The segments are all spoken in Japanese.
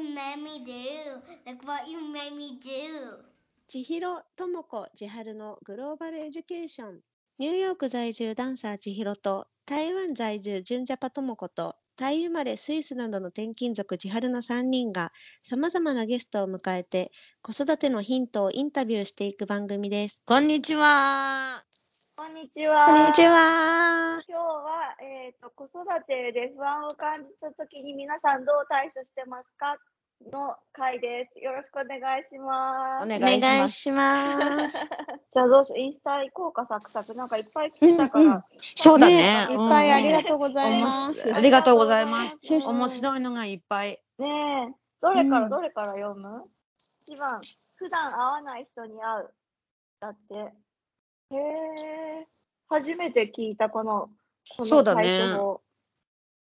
what you made me do? Look what you made me do? 千尋智子千春のグローバルエデュケーションニューヨーク在住ダンサー千尋と台湾在住純ジャパ智子とタイ生まれスイスなどの転勤族千春の3人がさまざまなゲストを迎えて子育てのヒントをインタビューしていく番組です。こんにちは。こんにちは。こんにちは。今日は、えー、と子育てで不安を感じたときに皆さんどう対処してますか？の回です。よろしくお願いします。お願おいします。願いします。じゃあどうしよう、インスタ行こうか、サクサク。なんかいっぱい来てたから。うんうんそうだね。ねいっぱいありがととうございます。うんありがとうございますうん面白いのがいっぱい。ねえ、どれかうんらどれから読む、一番、普段会わない人に会う。だって。へえ、初めて聞いたこの、このそうだね対処法。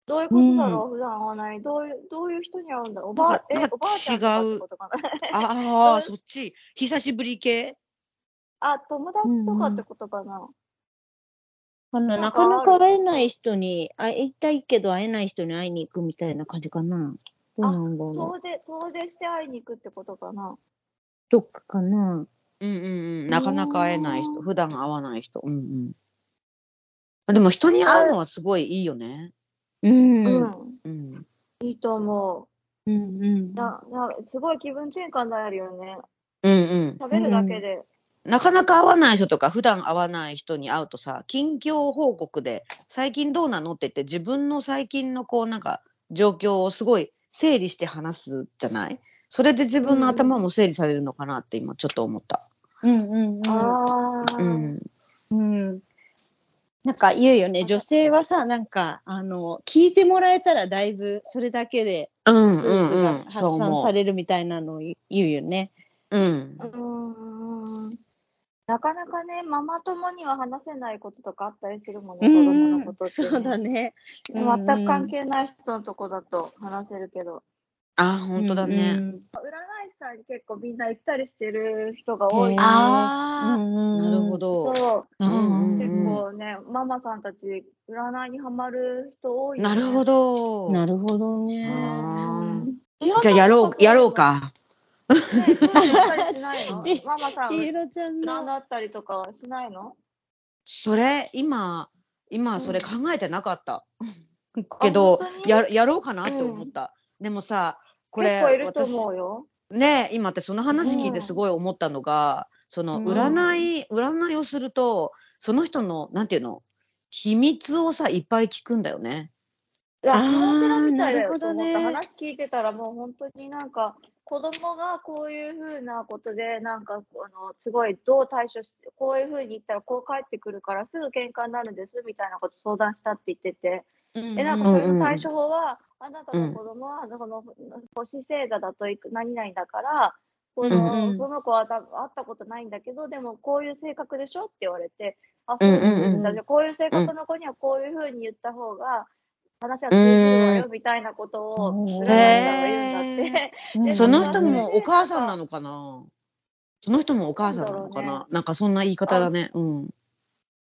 どういうことだろう、普段会わない。どういう、どういう人に会うんだろう？おばあなんか、え、なんかおばあちゃんとかってことかな？ああ、そっち？久しぶり系？あ、友達とかってことかな。あの、なんかなかなか会えない人に、会いたいけど会えない人に会いに行くみたいな感じかな？どうなんだろう。遠出、遠出して会いに行くってことかな？どっかかな。うんうんうん。なかなか会えない人。普段会わない人。うんうん。でも人に会うのはすごいいいよね。うん。ううんん。うん。いいと思うんう。な、な、すごい気分転換になるよね。うんうん。食べるだけで。なかなか会わない人とか、普段会わない人に会うとさ、近況報告で、最近どうなのって言って、自分の最近のこう、なんか、状況をすごい整理して話すじゃない？それで自分の頭も整理されるのかなって今ちょっと思った。うんうんああ。うん。うん。なんか言うよね、女性はさ、なんか、あの、聞いてもらえたらだいぶそれだけで、うんうんうん。が発。散されるみたいなのを言うよね。うん。うーん。なかなかね、ママ友には話せないこととかあったりするもんね、子供のことって、そうだ。ね。全く関係ない人のとこだと話せるけど。あ、本当だね。うん占い師さんに結構みんな行ったりしてる人が多い、ね。ああ、うんなるほど。そう。うんうん結うん構ね、ママさんたち、占いにハマる人多い、ね。なるほど。なるほどね。じゃあやろう、やろう。か。ね、ママさん、千尋ちゃんの？占ったりとかはしないの？それ、今、今それ考えてなかった。あけどや、やろうかなって思った。でもさ、これ、結構いると思うよ。ね今ってその話聞いてすごい思ったのが、そのうん占い、占いをすると、その人の、なんていうの、秘密をさ、いっぱい聞くんだよね。いや、あープロペラみたいだよなるほどねと思った。話聞いてたらもう本当になんか、子供がこういうふうなことで、なんか、あの、すごいどう対処して、こういうふうに言ったらこう帰ってくるからすぐ喧嘩になるんですみたいなこと相談したって言ってて、え、なんかそれの対処法は、あなたの子供は、この星星座だといく何々だから、この、その子は会ったことないんだけど、でもこういう性格でしょって言われて、あ、そうなんうんうん。うんだ。じゃあこういう性格の子にはこういうふうに言った方が、話は通じるわよみたいなことをうん占い師さんが言うんだって。うん。その人もお母さんなのかな？その人もお母さんなのかな？なんだろうなんかそんな言い方だね。うん。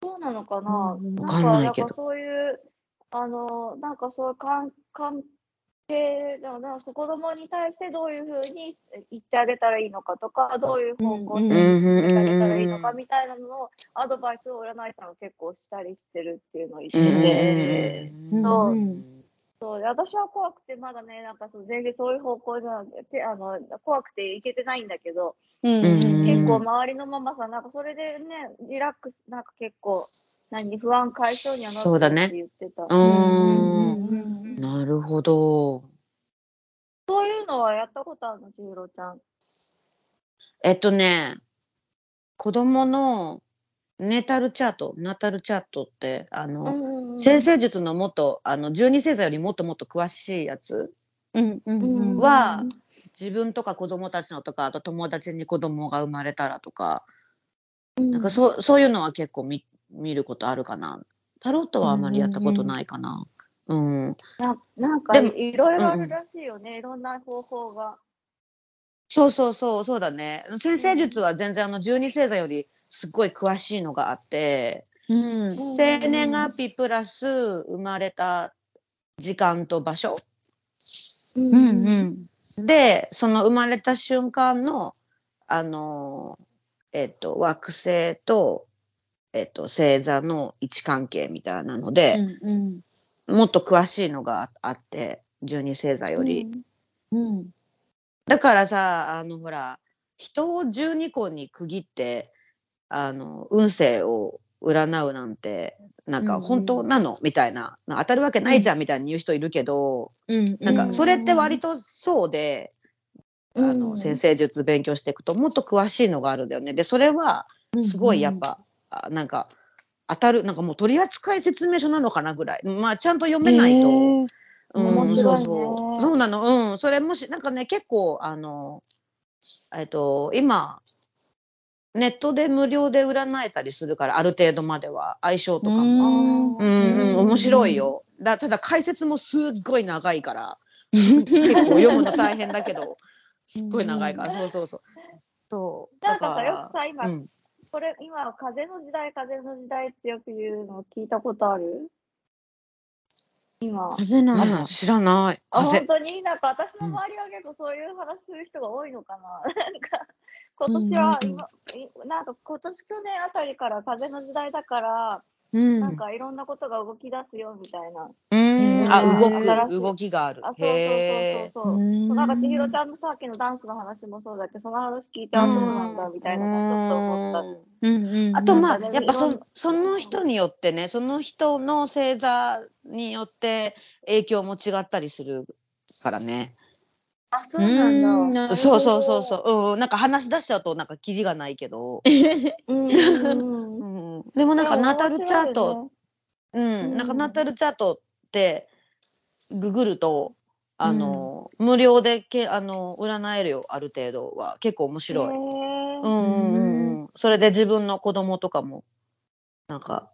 そうなのかな、うん。なんわかんないか、けど。なんかそういう、あの、なんかそういう関関係、だから子供に対してどういうふうに言ってあげたらいいのかとか、どういう方向に言ってあげたらいいのかうんみたいなのを、アドバイスを占い師さんが結構したりしてるっていうのを一緒うんで。うんそううん。そう。で私は怖くて、まだね、なんかそう全然そういう方向じゃてあの怖くていけてないんだけど、うん。結構周りのママさん、なんかそれでね、リラックス、なんか結構、何、不安解消にはなそうだねってるって言ってた。ううんん。なるほど。そういうのはやったことあるの、千尋ちゃん。えっとね、子供のネタルチャート、ナタルチャートって、あの、先生術のもっと、あの、12星座よりもっともっと詳しいやつうんうんうんは、自分とか子供たちのとか、あと友達に子供が生まれたらとか、なんかそうそういうのは結構見見ることあるかな。タロットはあまりやったことないかな。うん。ななんかでもいろいろあるらしいよね、いろんな方法が。そうそうそう、そうだね。先生術は全然あの12星座よりすっごい詳しいのがあって、うん生年月日プラス生まれた時間と場所ううんうんで、その生まれた瞬間の、あの、えっと、惑星と、えっと、星座の位置関係みたいなので、うんもっと詳しいのがああって、12星座より。うん。だからさ、あの、ほら、人を12個に区切って、あの、運勢を占うなんて、なんかうんうん。本当なの、みたいな、当たるわけないじゃんみたいに言う人いるけど、うんなんかうんそれって割とそうで、あうん。の、先生術勉強していくともっと詳しいのがあるんだよね。で、それはすごいやっぱ、あなんか、当たる、なんかもう取扱説明書なのかなぐらい。まあ、ちゃんと読めないと。うん、面白いねそうそう。そうなの。うん。それもし、なんかね、結構、あの、えっと、今、ネットで無料で占えたりするから、ある程度までは、相性とかも。うんうん、うん、面白いよ。だただ解説もすっごい長いから、結構読むの大変だけど、すっごい長いから、そうそうそう。そう。なんかさ、だよくさ、今、うん、これ、今、風の時代、風の時代ってよく言うの聞いたことある？今。風なあ知らない。あ、風本当に？なんか私の周りは結構そういう話する人が多いのかな。なんか、今年はうんなんか今年去年あたりから風の時代だから、うんなんかいろんなことが動き出すよみたいな。うあ、うん。動く、動きがある。あ、。そうそうへそうそう。なんか千尋ちゃん。のさっきのダンスの話もそうだけど、その話聞いて、あ、そう。なんだみたいなのもちょっと思った。うんうんうん。あとまあ、やっぱそその人によってね、その人の星座によって影響も違ったりするからね。あ、そうなんだ。そうそうそうそう。うん、なんか話し出しちゃうとなんかキリがないけど。でもなんかナタルチャート、ねうん、うんなん。かナタルチャートってググると、あの、無料でけあの占えるよ、ある程度は。結構面白い。うんうんうんうん。それで自分の子供とかも、なんか、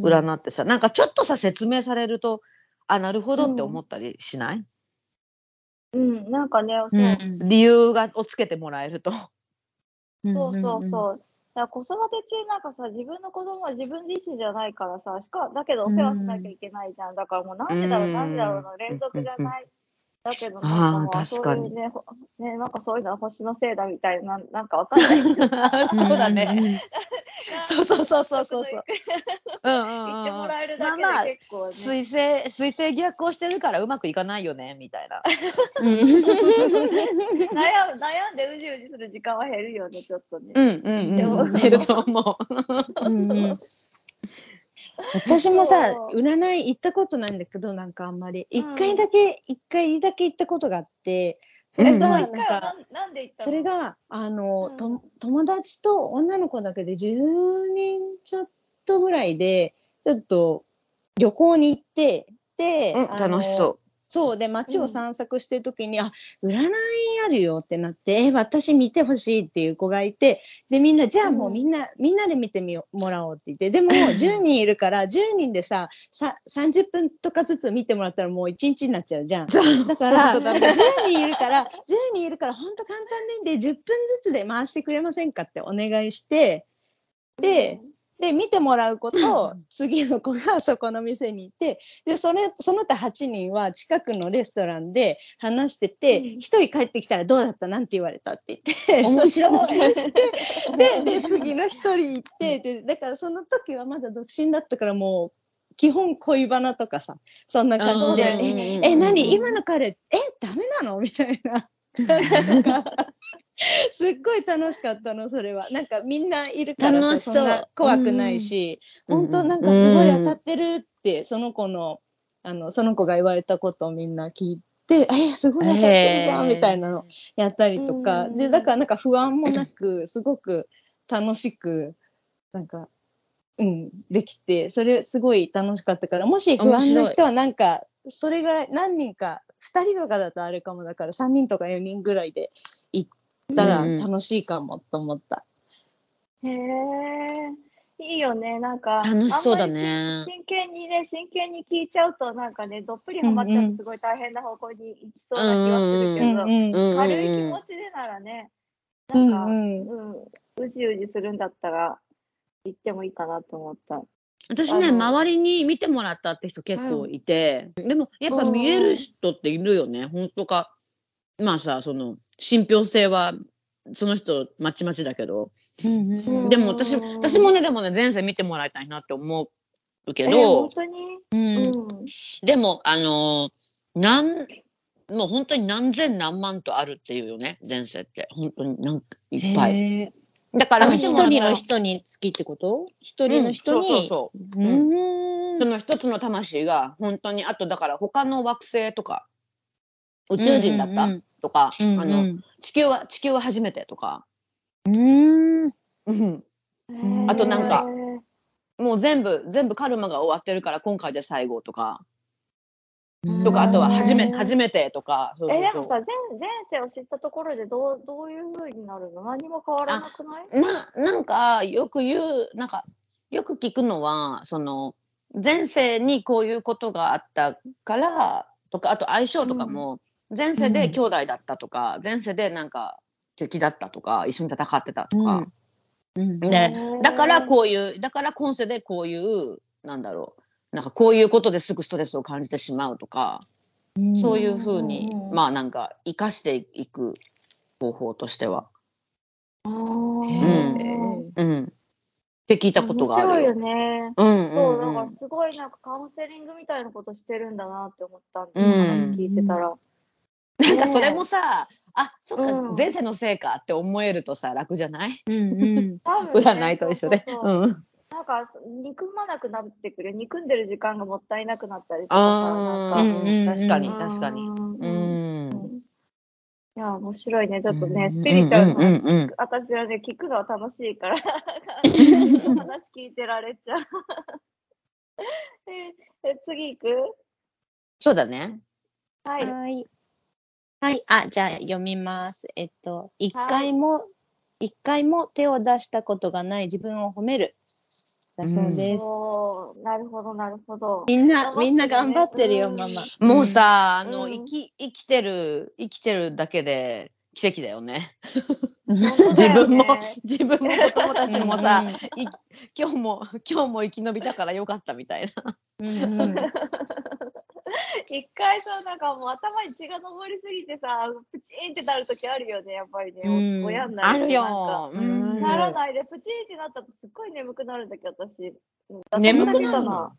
占ってさ、なんかちょっとさ、説明されると、あ、なるほどって思ったりしない、うん、なんかね、そう理由がをつけてもらえると。そうそうそう。だから子育て中なんかさ、自分の子供は自分自身じゃないからさ、しかだけどお世話しなきゃいけないじゃん。だからもうなんでだろう、うんなんでだろうの連続じゃない。だけどなんかあもうー確かにそういうね、ほね、なんかそういうのは星のせいだみたいな、なんかわかんない。そうだね。ね。そうそうそうそうそうそう。うんうん言ってもうん。らえるだけまあまあで結構ね。水星、水星逆行してるからうまくいかないよね、みたいな。悩む悩んでうじうじする時間は減るよね、ちょっとね。うんうんでもうん。減ると思う。うんうん私もさ占い行ったことないんだけどなんかあんまり。一うん。回だけ一回だけ行ったことがあってそれがうんなんかそれがあの、うん。と友達と女の子だけで10人ちょっとぐらいでちょっと旅行に行ってで、うん、楽しそそうで街を散策してる時に、あ占いあるよってなってえ私見てほしいっていう子がいてでみんなじゃあもうみんな、みんなで見てみよもらおうって言ってでも10人いるから10人でささ30分とかずつ見てもらったらもう1日になっちゃうじゃん。だから本当だね。10人いるから10人いるから本当簡単で10分ずつで回してくれませんかってお願いしてで、で、見てもらうこと、次の子がそこの店にいて、で、それ、その他8人は近くのレストランで話してて、うん。1人帰ってきたらどうだった？なんて言われたって言って、面白い。で、で、次の1人行って、で、だからその時はまだ独身だったからもう、基本恋バナとかさ、そんな感じで、え、え、何？今の彼、え、ダメなの？みたいな。なんかすっごい楽しかったの、それは。なんかみんないるからそんな怖くないし、うん。本当なんかすごい当たってるって、その子の、あの、その子が言われたことをみんな聞いて、え、すごい当たってるじゃん、みたいなのやったりとか、うんで、だからなんか不安もなく、すごく楽しく、なんか、うん、できて、それすごい楽しかったから、もし不安な人はなんか、それぐらい何人か、2人とかだとあれかもだから、3人とか4人ぐらいで行ったらうん楽しいかもと思った。へえ、いいよね、なんか。楽しそうだねり真剣にね、真剣に聞いちゃうと、なんかね、どっぷりハマっちゃうとすごい大変な方向に行きそうな気はするけど、うんうんうん軽い気持ちでならね、なんか、ううんうんうじうじするんだったら、行ってもいいかなと思った。私ね、周りに見てもらったって人結構いて、でもやっぱ見える人っているよね、本当か。まあさ、その、信憑性は、その人、まちまちだけど、うんうんでも私、私もね、でもね、前世見てもらいたいなって思うけえど本、当に？ううん。んでも、あのーなん、もう本当に何千何万とあるっていうよね、前世って。本当になんかいっぱい。だから一人の人に好きってこと？一人の人に？うんそうそうそう。うーん。その一つの魂が本当に、あとだから他の惑星とか、宇宙人だった、うんとか、うんあの、地球は、地球は初めてとか、うん。うん。んあとなんかもう全部、全部カルマが終わってるから今回で最後とか、うんとか、あとは初め、うん。初めてとか、そうそうそう。えでもさ前前世を知ったところでどうどういう風になるの？何も変わらなくない？まあ、なんか、よく言う、なんか、よく聞くのは、その、前世にこういうことがあったから、とか、あと相性とかも、前世で兄弟だったとか、前世でなんか敵だったとか、一緒に戦ってたとか。うん。でだからこういう、だから今世でこういう、なんだろう、なんかこういうことですぐストレスを感じてしまうとか、そういうふうに、うんまあなんか、生かしていく方法としては。うんうん。って聞いたことがあるよ。面白いよね。うんそうう、んうんだからすごいなんかカウンセリングみたいなことしてるんだなって思ったんで、うん話聞いてたら。なんかそれもさ、あそっか、うん前世のせいかって思えるとさ、楽じゃない？うんうん 占いと一緒で。そうそうそううん。なんか憎まなくなってくる。憎んでる時間がもったいなくなったりとかさ、なんか。うんうん確かに、うん確かに。うんうん。いや、面白いね。ちょっとね、うんスピリチュアルうんうんなうん私はね、聞くのは楽しいから、話聞いてられちゃう。ええ次行く？そうだね。はい。はい。はい。あ、じゃあ読みます。えっと、一回も、一回も手を出したことがない自分を褒める。だそうです。おーなるほど、なるほど。みんな、みんな頑張ってるよ、うんママ。もうさ、あうんの、生き、生きてる、生きてるだけで奇跡だよね。自分もね、自分も子供たちもさうん、い今日も、今日も生き延びたからよかったみたいな。うんうん 一回さ、なんかもう頭に血が上りすぎてさ、プチーンってなるときあるよね、やっぱりね。うん親になるとあるなんかよ。ならないで、プチーンってなったとすっごい眠くなるんだけど、私。眠くなるの？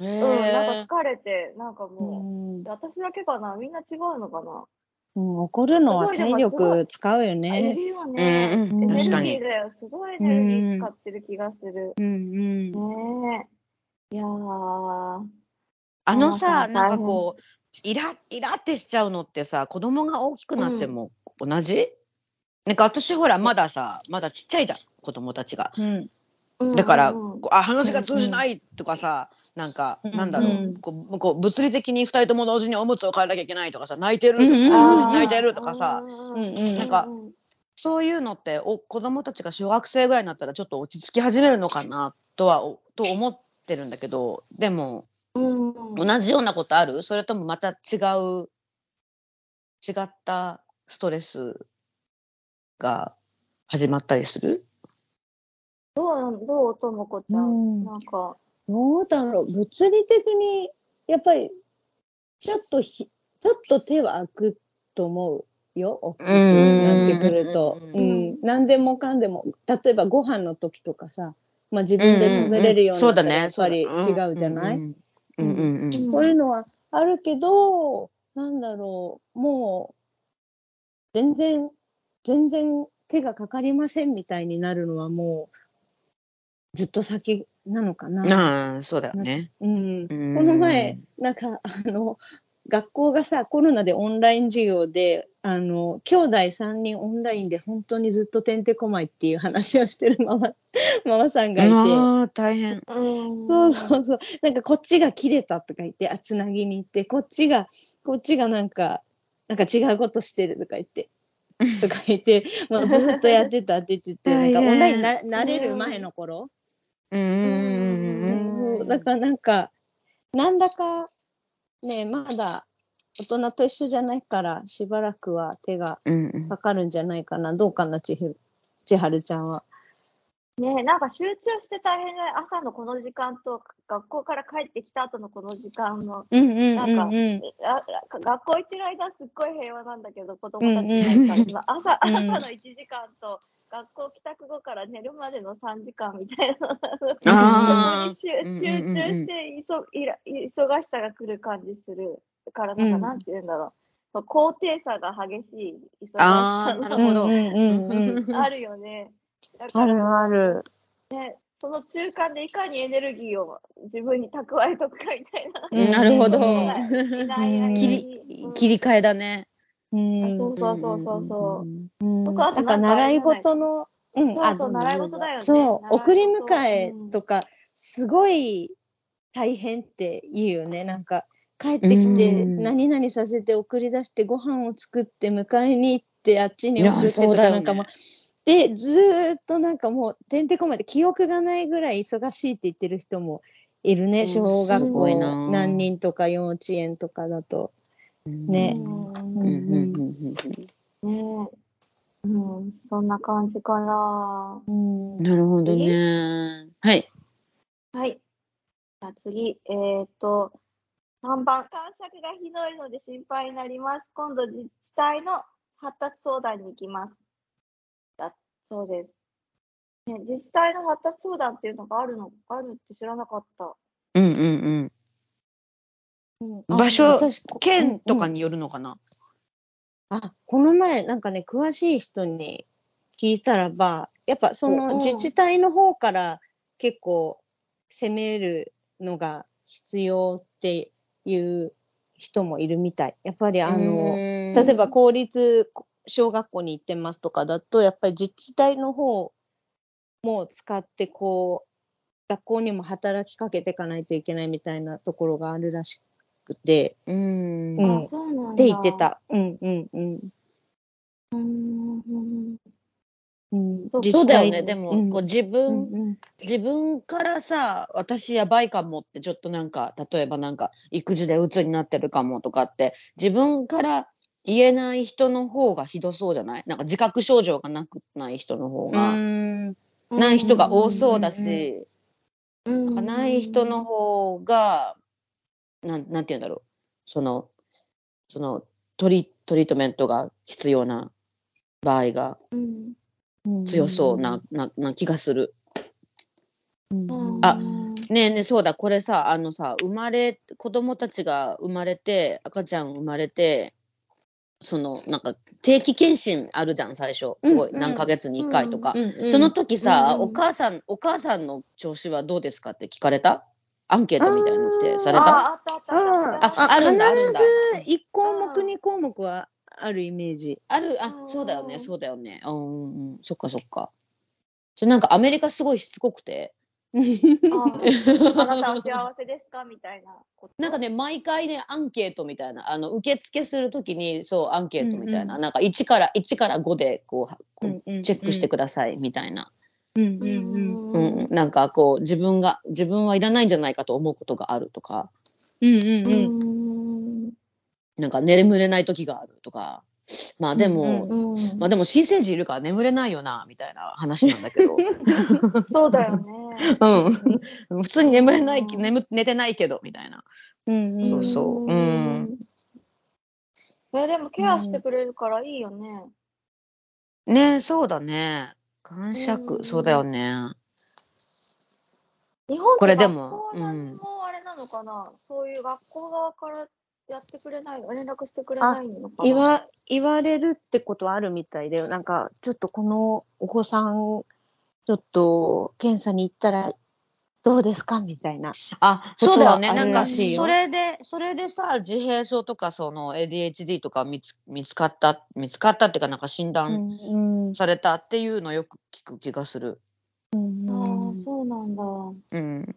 へうん、ーなんか疲れて、なんかうもんう、私だけかなみんな違うのかな、うん怒るのは体力使うよね。るよね。うんうんエネルギ確かにーだよ。すごいエネルギー使ってる気がする。うんうん。ねえ。いやー。あのさ、なんかこう、イライラってしちゃうのってさ、子供が大きくなっても同じ、なんか私ほら、まださ、まだちっちゃいじゃん、子供たちが。うん。うんだから、あ、話が通じないとかさ、なんか、うんなんだろう、うんこうこう物理的に二人とも同時におむつを変えなきゃいけないとかさ、泣いてるとか、うん泣いてるとかさ、うんうんうん。なんかそういうのってお子供たちが小学生ぐらいになったらちょっと落ち着き始めるのかなとはおと思ってるんだけどでもうん同じようなことある？それともまた違う違ったストレスが始まったりする？どうどうともこちゃうんん。なんか、どうだろう？物理的に、やっぱり、ちょっとひ、ちょっと手は空くと思うよ。大きくなってくると。うん。何でもかんでも、例えばご飯の時とかさ、まあ自分で食べれるようになったらやっぱり違うじゃない、うんうんうんうんそういうのはあるけど、なんだろう、もう、全然、全然手がかかりませんみたいになるのはもう、ずっと先なのかな。ああそうだよね。うん。うんこの前、なんか、あの、学校がさ、コロナでオンライン授業で、あの、兄弟3人オンラインで本当にずっとてんてこまいっていう話をしてるママ、ママさんがいて、ああ大変。うんそうそうそう。なんかこっちが切れたとか言って、あ、つなぎに行って、こっちが、こっちがなんか、なんか違うことしてるとか言って、とか言って、もうずっとやってたって言ってて、なんかオンラインな慣れる前の頃。うんうんうんそうだからなんか、なんだか、ね、まだ大人と一緒じゃないから、しばらくは手がうんうんかかるんじゃないかな。どうかな、ちひる、千春ちゃんは。ねなんか集中して大変で、朝のこの時間と、学校から帰ってきた後のこの時間の、うんうんうんなんか学校行ってる間はすっごい平和なんだけど、子供たちがいるから、朝うん。朝の1時間と、学校帰宅後から寝るまでの3時間みたいな、集中していそいら忙しさが来る感じするから、なんか、うん。なんて言うんだろう、高低差が激しい忙しさの。あるよね。だかあるらある。その中間でいかにエネルギーを自分に蓄えとくかみたいな。うんなるほど。うんいない間に切り切り替えだね。うんそうそうそうそうそう。うん僕はなんか習い事の、うん、そうそう習い事だよねそう送り迎えとか、すごい大変って言うよね。なんか、帰ってきて、うん何々させて送り出して、ご飯を作って、迎えに行って、あっちに送ってとか、そうだよねなんかもう、で、ずーっとなんかもう、てんてこまで記憶がないぐらい忙しいって言ってる人もいるね。うん小学校な何人とか幼稚園とかだと。ねうんうんうんうんねえ。うん、そんな感じかな。うんうんなるほどね。はい。はい。じゃあ次、えーっと、3番、感触がひどいので心配になります。今度、自治体の発達相談に行きます。だそうです。ね、自治体の発達相談っていうのがあるの、あるって知らなかった。うんうんうん。あ場所私県とかうんによるのかな？あ、この前、なんかね、詳しい人に聞いたらば、やっぱそうんの自治体の方から結構攻めるのが必要っていう人もいるみたい。やっぱりあの、例例えば公立小学校に行ってますとかだと、やっぱり自治体の方も使って、こう、学校にも働きかけていかないといけないみたいなところがあるらしくて、うんうんあ、そうなんだ。って言って。た。うんうんうん。うん。うんそうそうだよね。でも、うんこう自う分、んうん自分からさ、私やばいかもって、ちょっとなんか、例えばなんか、育児で鬱になってるかもとかって、自分から言えない人の方がひどそうじゃない？なんか自覚症状がなくない人の方が、うん。ない人が多そうだし、うん、なんかない人の方が、なんなんて言うんだろう、その、そのトリ、トリートメントが必要な場合がうん、強そうな、なな気がする。うん。あねえねえそうだ。これさあのさ生まれ子供たちが生まれて赤ちゃん生まれてそのなんか定期検診あるじゃん最初。すごい、うん。うん何ヶ月に1回とか、うんうんその時さ、うんお母さんお母さんの調子はどうですかって聞かれた？アンケートみたいなのってされた？ああったあるんだあるんだ。必ず1項目、2項目はあるイメージ。あるあうんそうだよねそうだよね。うんうんうん。そっかそっか。それなんかアメリカすごいしつこくてああなたは幸せですか？みたいな。なんかね、毎回ね、アンケートみたいな、あの受付するときに、そう、アンケートみたいな、うんなんか1から、1から5でこうはこう、うんチェックしてくださいみたいな、うんううん。うんん。なんかこう、自分が、自分はいらないんじゃないかと思うことがあるとか、うんうんううんん。なんか眠れない時があるとか、まあでも、うんうんまあでも新生児いるから眠れないよな、みたいな話なんだけど、そうだよね。うん、普通に眠れない、眠寝てないけど、みたいな。うんうんそうそううんえでもケアしてくれるからいいよね。ねそうだね。感触、うんそうだよね。日本これでも校のうんあれなのかな、そういう学校側からやってくれない、連絡してくれないのかな？言わ言われるってことはあるみたいで、なんか、ちょっとこのお子さん、ちょっと検査に行ったらどうですか？みたいな。あ、そうだよね。なんかそれで、それでさ、自閉症とか、その ADHD とか見つ見つかった、見つかったっていうか、なんか診断うんされたっていうのよく聞く気がする。うんああ、そうなんだ。うん。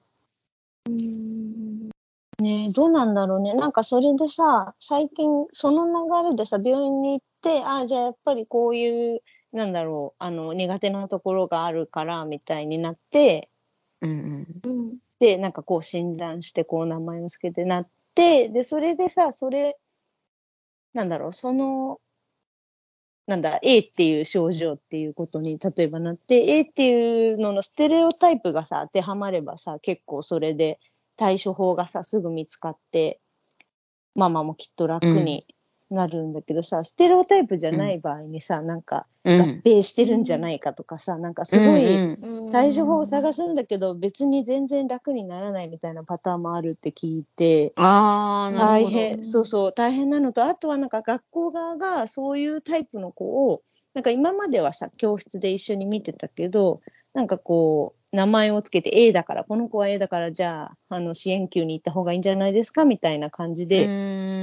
うん。ねどうなんだろうね。なんかそれでさ、最近その流れでさ、病院に行って、あじゃあやっぱりこういう、なんだろう、あの、苦手なところがあるから、みたいになって、うんうん。で、なんかこう診断して、こう名前をつけてなって、で、それでさ、それ、なんだろう、その、なんだ、A っていう症状っていうことに例えばなって、A っていうののステレオタイプがさ、当てはまればさ、結構それで対処法がさ、すぐ見つかって、ママもきっと楽になるんだけどさ、ステレオタイプじゃない場合にさ、なんか合うん。併してるんじゃないかとかさ、なんかすごい、うんうん対処法を探すんだけど、別に全然楽にならないみたいなパターンもあるって聞いて、あ。大変、そうそう、大変なのと、あとはなんか学校側がそういうタイプの子を、なんか今まではさ、教室で一緒に見てたけど、なんかこう、名前をつけて A だから、この子は A だから、じゃあ、あの、支援級に行った方がいいんじゃないですかみたいな感じで、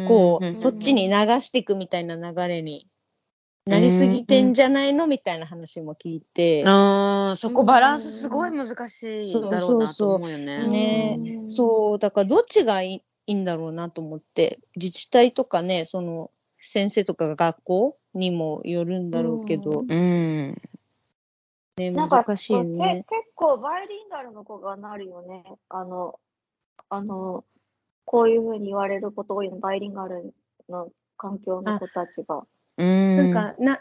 こう、そっちに流していくみたいな流れになりすぎてんじゃないのみたいな話も聞いて、ああ、そこバランスすごい難しいだろうなと思うよね。ね。うん。そう、だからどっちがいいいいんだろうなと思って、自治体とかね、その先生とかが学校にもよるんだろうけど、うん。ね、なんか難しいよね。け結構バイリンガルの子がなるよね。あの、あの、こういうふうに言われること多いの、バイリンガルの環境の子たちが。うん。なんかな、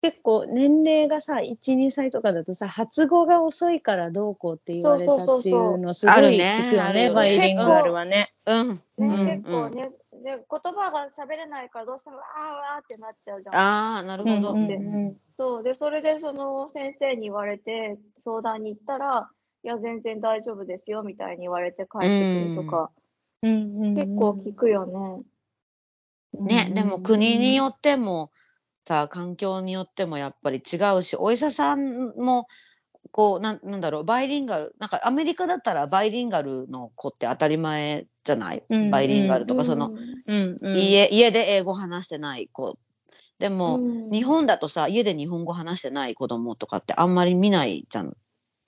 結構年齢がさ、1、2歳とかだとさ、発語が遅いからどうこうって言われたっていうのすごい聞くよね、あるよねバイリンガルはね。うん。ね、うん結構ね、で、言葉が喋れないからどうしても、あーわーってなっちゃうじゃん。ああ、なるほど。うんうんうんそう。で、それでその先生に言われて、相談に行ったら、いや、全然大丈夫ですよ、みたいに言われて帰ってくるとか、うんうんうん結構聞くよね。ね、でも国によってもさ、環境によってもやっぱり違うし、お医者さんも、こう、なんなんだろう、バイリンガル、なんかアメリカだったらバイリンガルの子って当たり前じゃない、うんバイリンガルとか、その、うんうん家、家で英語話してない子。でも、うん日本だとさ、家で日本語話してない子供とかってあんまり見ないじゃん。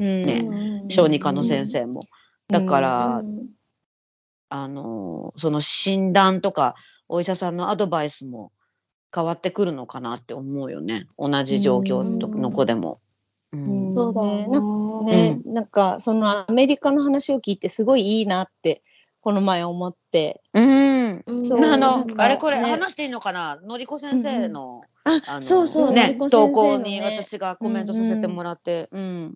うんねうん小児科の先生も。だから、うんあのーその診断とかお医者さんのアドバイスも変わってくるのかなって思うよね。同じ状況との子でも。うんうんそうだよねね。ね、なんかそのアメリカの話を聞いてすごいいいなってこの前思って。うん。あのあれこれね話していいのかな、のりこ先生の、ああのそうそう、ね投稿に私がコメントさせてもらって、うん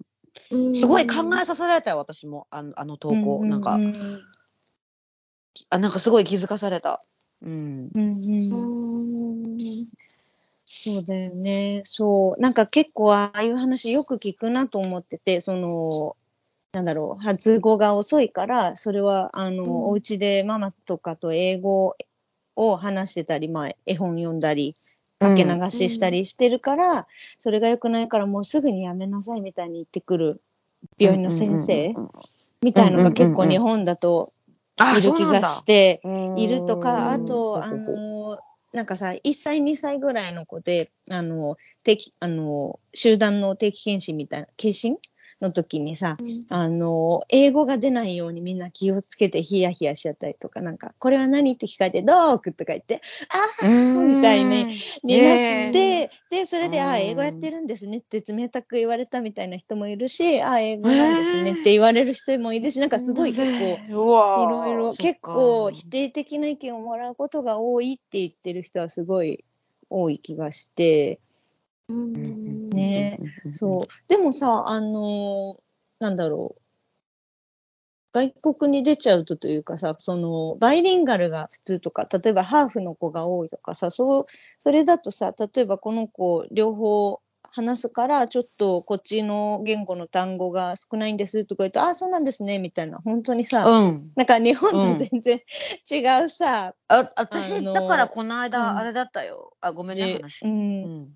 うんすごい考えさせられたよ、私も、あのあの投稿。うなんかう、んあ、なんかすごい気づかされた。うんそうだよね。そう。なんか結構ああいう話よく聞くなと思ってて、その、なんだろう、発語が遅いから、それは、あの、うん。お家でママとかと英語を話してたり、まあ、絵本読んだり、かけ流ししたりしてるから、それが良くないからもうすぐにやめなさいみたいに言ってくる病院の先生うんうんうんみたいのが結構うんうんうん。日本だとあ、いる気がして、いるとか、あうんと、あの、なんかさ、1歳、2歳ぐらいの子で、あの、定期、あの、集団の定期検診みたいな、検診の時にさ、あの、英語が出ないようにみんな気をつけてヒヤヒヤしちゃったりとか、なんか、これは何って聞かれて、ドークとか言って、あーみたいにになって、で、それで、あ英語やってるんですねって冷たく言われたみたいな人もいるし、ああ、英語なんですねって言われる人もいるし、なんかすごい結構、いろいろ結構否定的な意見をもらうことが多いって言ってる人はすごい多い気がして、うんねそう。でもさ、あのーなんだろう。外国に出ちゃうとというかさ、その、バイリンガルが普通とか、例えばハーフの子が多いとかさ、そう、それだとさ、例えばこの子両方話すから、ちょっとこっちの言語の単語が少ないんですとか言うと、ああ、そうなんですね、みたいな、本当にさ、うん。なんか日本と全然違うさ、あ、私、だからこの間、うんあれだったよ。あ、ごめんね、じ話。う。うんん。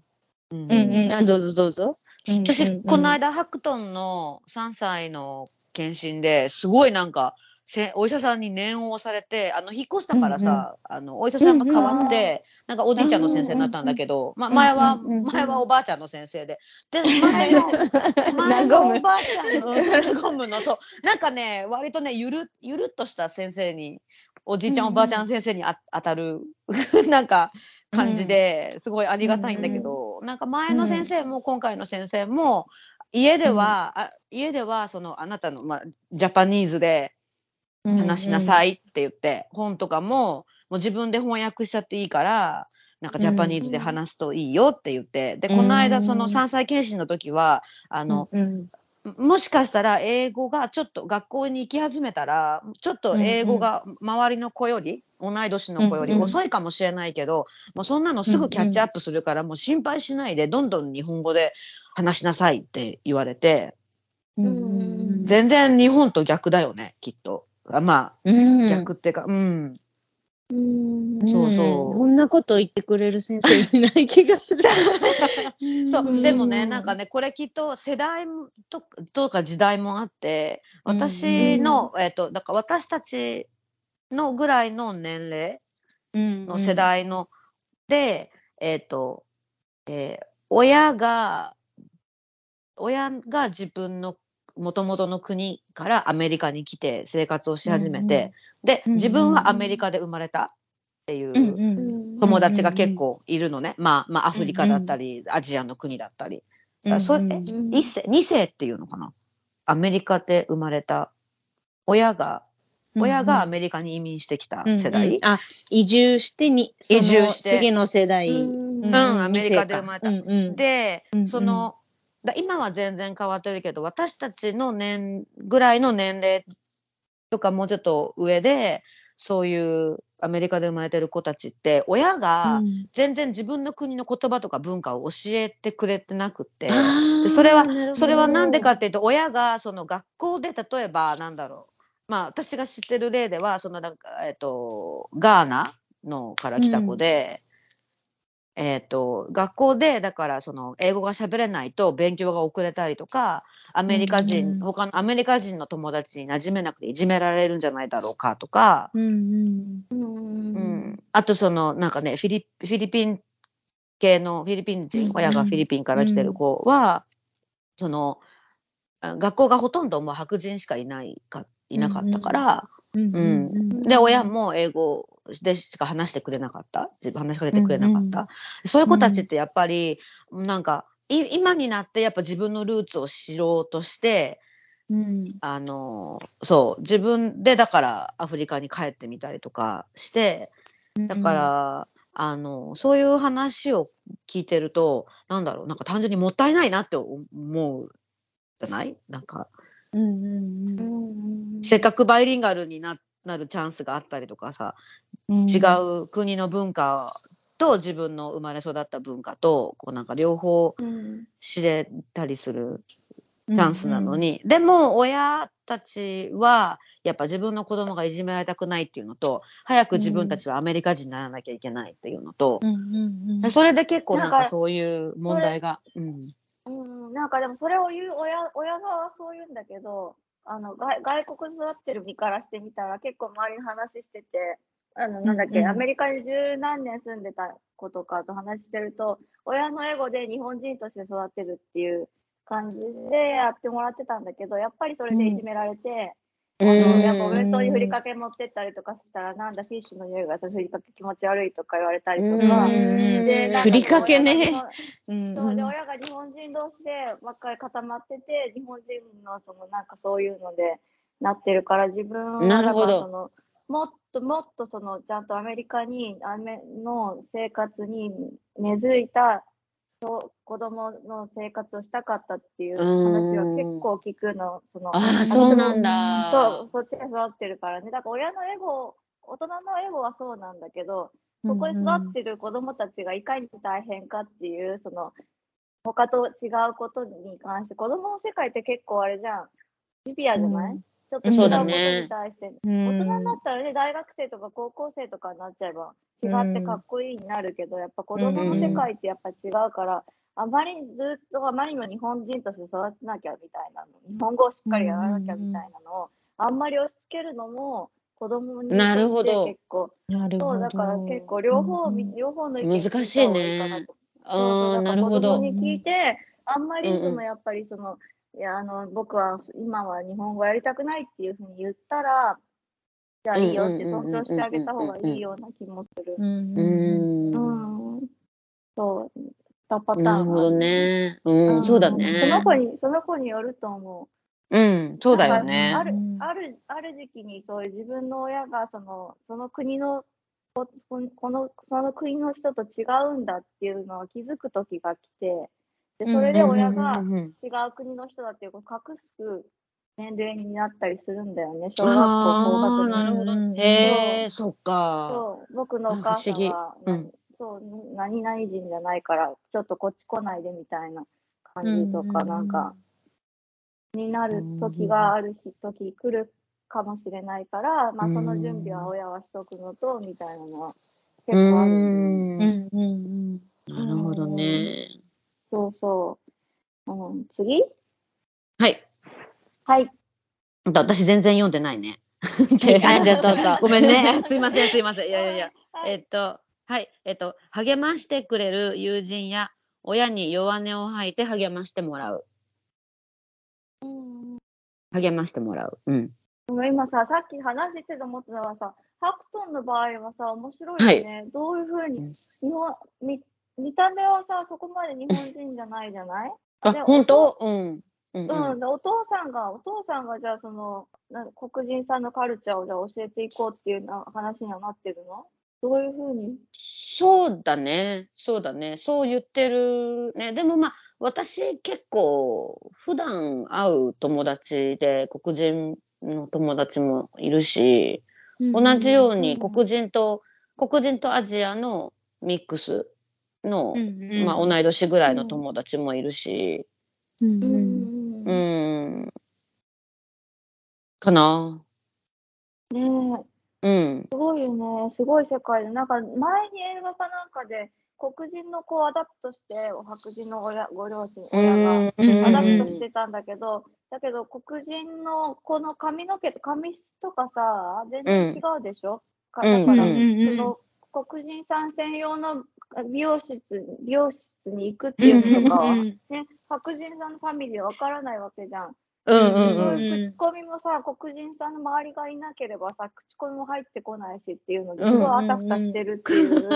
うんうん。うん、あ、どうぞどうぞ。私、うんうんうん。この間、ハクトンの3歳の検診ですごいなんか、せお医者さんに念を押されて、あの、引っ越したからさ、あの、お医者さんが変わって、なんかおじいちゃんの先生になったんだけど、ま、前は、うんうんうん前はおばあちゃんの先生で。で、前の、前のおばあちゃんの、うんゴムの、そう、なんかね、割とね、ゆる、ゆるっとした先生に、おじいちゃん、うんうんおばあちゃん先生にあ当たる、なんか、感じで、すごいありがたいんだけど、なんか前の先生も今回の先生も、家では、あ家では、その、あなたの、まあ、ジャパニーズで話しなさいって言って、本とかも、もう自分で翻訳しちゃっていいから、なんかジャパニーズで話すといいよって言って、で、この間その3歳検診の時は、あの、うん。もしかしたら英語がちょっと学校に行き始めたら、ちょっと英語が周りの子より、同い年の子より遅いかもしれないけど、もうそんなのすぐキャッチアップするから、もう心配しないで、どんどん日本語で話しなさいって言われて、うん全然日本と逆だよね、きっと。あまうん。あ、逆っていうか、うん。うん。そうそう。ん。こん。なこと言ってくれる先生いない気がする。そう、でもね、なん。かね、これきっと世代ととか時代もあって、私の、えっ、と、だから私たちのぐらいの年齢のの世代の、で、えっ、と、えー親が、親が自分の元々の国からアメリカに来て生活をし始めて、で、うんうん自分はアメリカで生まれたっていう、うんうん友達が結構いるのね。まあ、まあ、アフリカだったり、アジアの国だったり。あそれ世、二世っていうのかな？アメリカで生まれた親が、親がアメリカに移民してきた世代、うん。うんあ、移住してに、移住して。次の世代。うん。うんアメリカで生まれた。うんうん、で、その、だ今は全然変わってるけど、私たちの年ぐらいの年齢とかもうちょっと上で、そういうアメリカで生まれてる子たちって、親が全然自分の国の言葉とか文化を教えてくれてなくって、でそれは、それはなんでかっていうと、親がその学校で例えば、なんだろう、まあ私が知ってる例では、そのなんか、えっ、と、ガーナのから来た子で、えっ、と、学校で、だからその英語が喋れないと勉強が遅れたりとか、アメリカ人、うんうん他のアメリカ人の友達に馴染めなくていじめられるんじゃないだろうかとか、うんうんうん。うん、あとそのなんかねフィリフィリピン系のフィリピン人、うん親がフィリピンから来てる子は、そのあ学校がほとんどもう白人しかいないかいなかったから、うんうんで親も英語でしか話してくれなかった？自分話しかけてくれなかった、そういう子たちってやっぱりなんかい今になってやっぱ自分のルーツを知ろうとしてうん。あのそう自分でだからアフリカに帰ってみたりとかしてだから、あの、そういう話を聞いてると、なんだろう、なんか単純にもったいないなって思うじゃない？なんか、うんうんうんうんせっかくバイリンガルにななるチャンスがあったりとかさ、うん違う国の文化と自分の生まれ育った文化と、こうなんか両方うん知れたりするチャンスなのに、でも親たちはやっぱ自分の子供がいじめられたくないっていうのと早く自分たちはアメリカ人にならなきゃいけないっていうのと、うんうんうん。それで結構なんかそういう問題が、うん、うん、なんかでもそれを言う親親側はそう言うんだけど、あの外外国育ってる身からしてみたら結構周りの話してて、あのなんだっけ、うん。うんアメリカに十何年住んでた子とかと話してると、親のエゴで日本人として育てるっていう感じでやってもらってたんだけど、やっぱりそれでいじめられて、あのやっぱお弁当にふりかけ持ってったりとかしたら、なんだ、フィッシュの匂いがふりかけ気持ち悪いとか言われたりとか、ふりかけね。そうで親が日本人同士でばっかり固まってて日本人のそのなんかそういうのでなってるから自分はなるほど。もっともっとそのちゃんとアメリカにアメの生活に根付いた小子供の生活をしたかったっていう話は結構聞くのそのああそうなんだ。そうそっちで育ってるからねだから親のエゴ大人のエゴはそうなんだけどそこに育ってる子供たちがいかに大変かっていう、その、他と違うことに関して、子供の世界って結構あれじゃん、シビアじゃない、うんちょっと違うことに対して、うん大人になったらね、大学生とか高校生とかになっちゃえば、違ってかっこいいになるけど、やっぱ子供の世界ってやっぱ違うから、あまりずっとあまりにも日本人として育てなきゃみたいなの、日本語をしっかりやらなきゃみたいなのを、あんまり押し付けるのも、子供になるほど。結構、そう、なるほど。だから結構両方、み両方の意見難しいね。ああなるほど。に聞いて、あんまりうんうん。そのやっぱりその、いやあの僕は今は日本語やりたくないっていうふうに言ったら、じゃあいいよって尊重してあげた方がいいような気もする。うん。ううん。んうん。そう、2パターンなるほどね。うん、ん。そうだそのね子に、その子によると思う。うんそうだよね。あるうん。あるある時期にそういう自分の親がそのその国のここのその国の人と違うんだっていうのを気づく時が来てでそれで親が違う国の人だっていうことを隠す年齢になったりするんだよね小学校高学年なるほどうんへえ、そっか。そう僕のお母さんは、不思議うんそう何々人じゃないからちょっとこっち来ないでみたいな感じとか、うんなんかになる時がある日時来るかもしれないから、まあ、うんその準備は親はしとくのとみたいなのは結う構ある。ん。うんうんなるほどね。そうそう。うん、次？はい。はい。私全然読んでないね。はいじゃあどうぞごめんね。すいません、すいません。いやいやいや。はいえっと、はい。えっと、励ましてくれる友人や親に弱音を吐いて励ましてもらう。うん励ましてもらう。うん。今さ、さっき話してて思ってたのはさ、ハクトンの場合はさ、面白いよね。どういうふうに、日本見見た目はさ、そこまで日本人じゃないじゃない？あで、本当？うん。うんう、うんん。でお父さんが、お父さんがじゃあその、な黒人さんのカルチャーをじゃあ教えていこうっていうな話にはなってるの？どういうふうに？そうだね。そうだね。そう言ってるね。でもまあ、私結構、普段会う友達で黒人の友達もいるし、同じようにうん黒人と、黒人とアジアのミックスの、まあ同い年ぐらいの友達もいるし、うんうん、かな。ねえ。うん。すごいよね。すごい世界で。なんか前に映画かなんかで黒人の子を adopt して、白人の親ご両親、親がうん adopt してたんだけど、だけど黒人の子の髪の毛と髪質とかさ、全然違うでしょ、かだから、うんその黒人さん専用の美容室美容室に行くっていうのとね、白人さんのファミリーわからないわけじゃん。うんそううん。いう口コミもさ、黒人さんの周りがいなければさ、口コミも入ってこないしっていうのですごいあたふたしてるっていう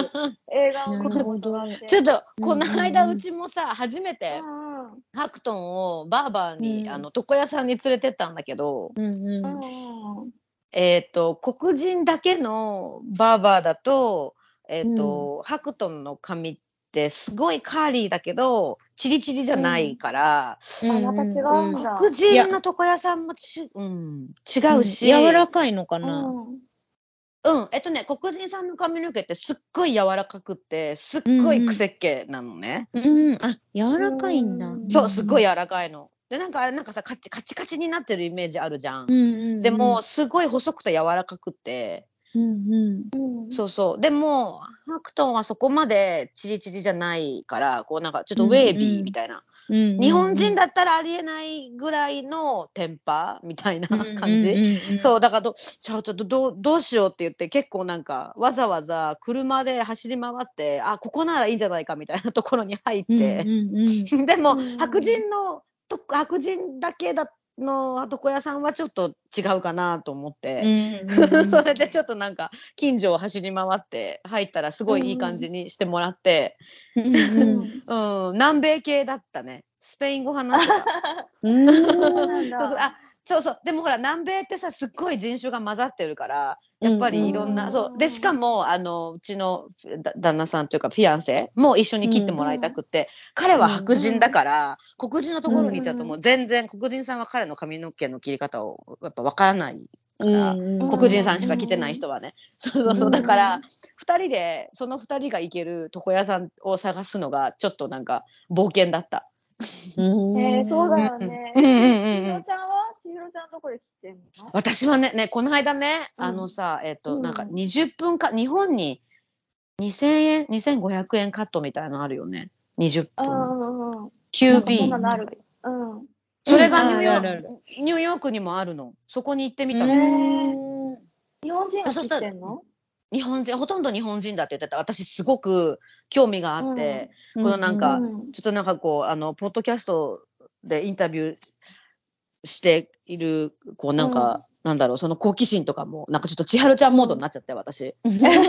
映画を見て。ちょっと、このうん間うちもさ、初めてうんうん。ハクトンをバーバーに、うん。あの床屋さんに連れてったんだけど、うんうんえっ、と黒人だけのバーバーだと,、えっとハクトンの髪ってすごいカーリーだけどチリチリじゃないから、あまた違うんだ。黒人の床屋さんもち、うん、違うし、柔らかいのかな、うん。うん、えっとね、黒人さんの髪の毛ってすっごい柔らかくって、すっごい癖っ気なのね。うん、あ、柔らかいんだ。うん。そう、すっごい柔らかいの。で、なんかあれなんかさ、カチカチカチになってるイメージあるじゃん。うんうんうん、でも、すごい細くて柔らかくって、うんうん、うんそうそう。でも、ハクトンはそこまでチリチリじゃないから、こうなんかちょっとウェービーみたいな。うんうん日本人だったらありえないぐらいのテンパみたいな感じ。うんそう、だからど、ちょ、ちょっとどう、どうしようって言って、結構なんか、わざわざ車で走り回って、あ、ここならいいんじゃないかみたいなところに入っうんて、うんうん。でもうん、白人の、と白人だけだの床屋さんはちょっと違うかなと思って、それでちょっとなんか、近所を走り回って、入ったらすごいいい感じにしてもらって、うんうん、南米系だったね。スペイン語話して そうそう、あ、そうそう。でもほら、南米ってさ、すっごい人種が混ざってるから、やっぱりいろんな、うんそう。で、しかも、あの、うちのだ旦那さんというか、フィアンセも一緒に切ってもらいたくって、彼は白人だから、黒人のところに行っちゃうともう全然、黒人さんは彼の髪の毛の切り方を、やっぱわからないから、うん黒人さんしか来てない人はね。そうそうそうう。んだから、二人で、その二人が行ける床屋さんを探すのが、ちょっとなんか、冒険だった。うんえー、そうだよね。うんうんうんうん千尋ちゃんは千尋ちゃんどこで切ってんの？私はね、ね、この間ね、うんあのさ、えっ、と、うんなんか20分か、日本に2000円、2500円カットみたいなのあるよね。20う分。んうんうん。なんかそ QB んな。のある。うん。それがニューヨーク、ニューヨークにもあるの？そこに行ってみたうの。ん日本人が切ってんの？日本人、ほとんど日本人だって言ってた。私すごく興味があって、このなんかうん。ちょっとなんかこう、あの、ポッドキャストでインタビューしている、こうなんか、なんだろう、その好奇心とかも、なんかちょっと千春ちゃんモードになっちゃって、私。いろいろ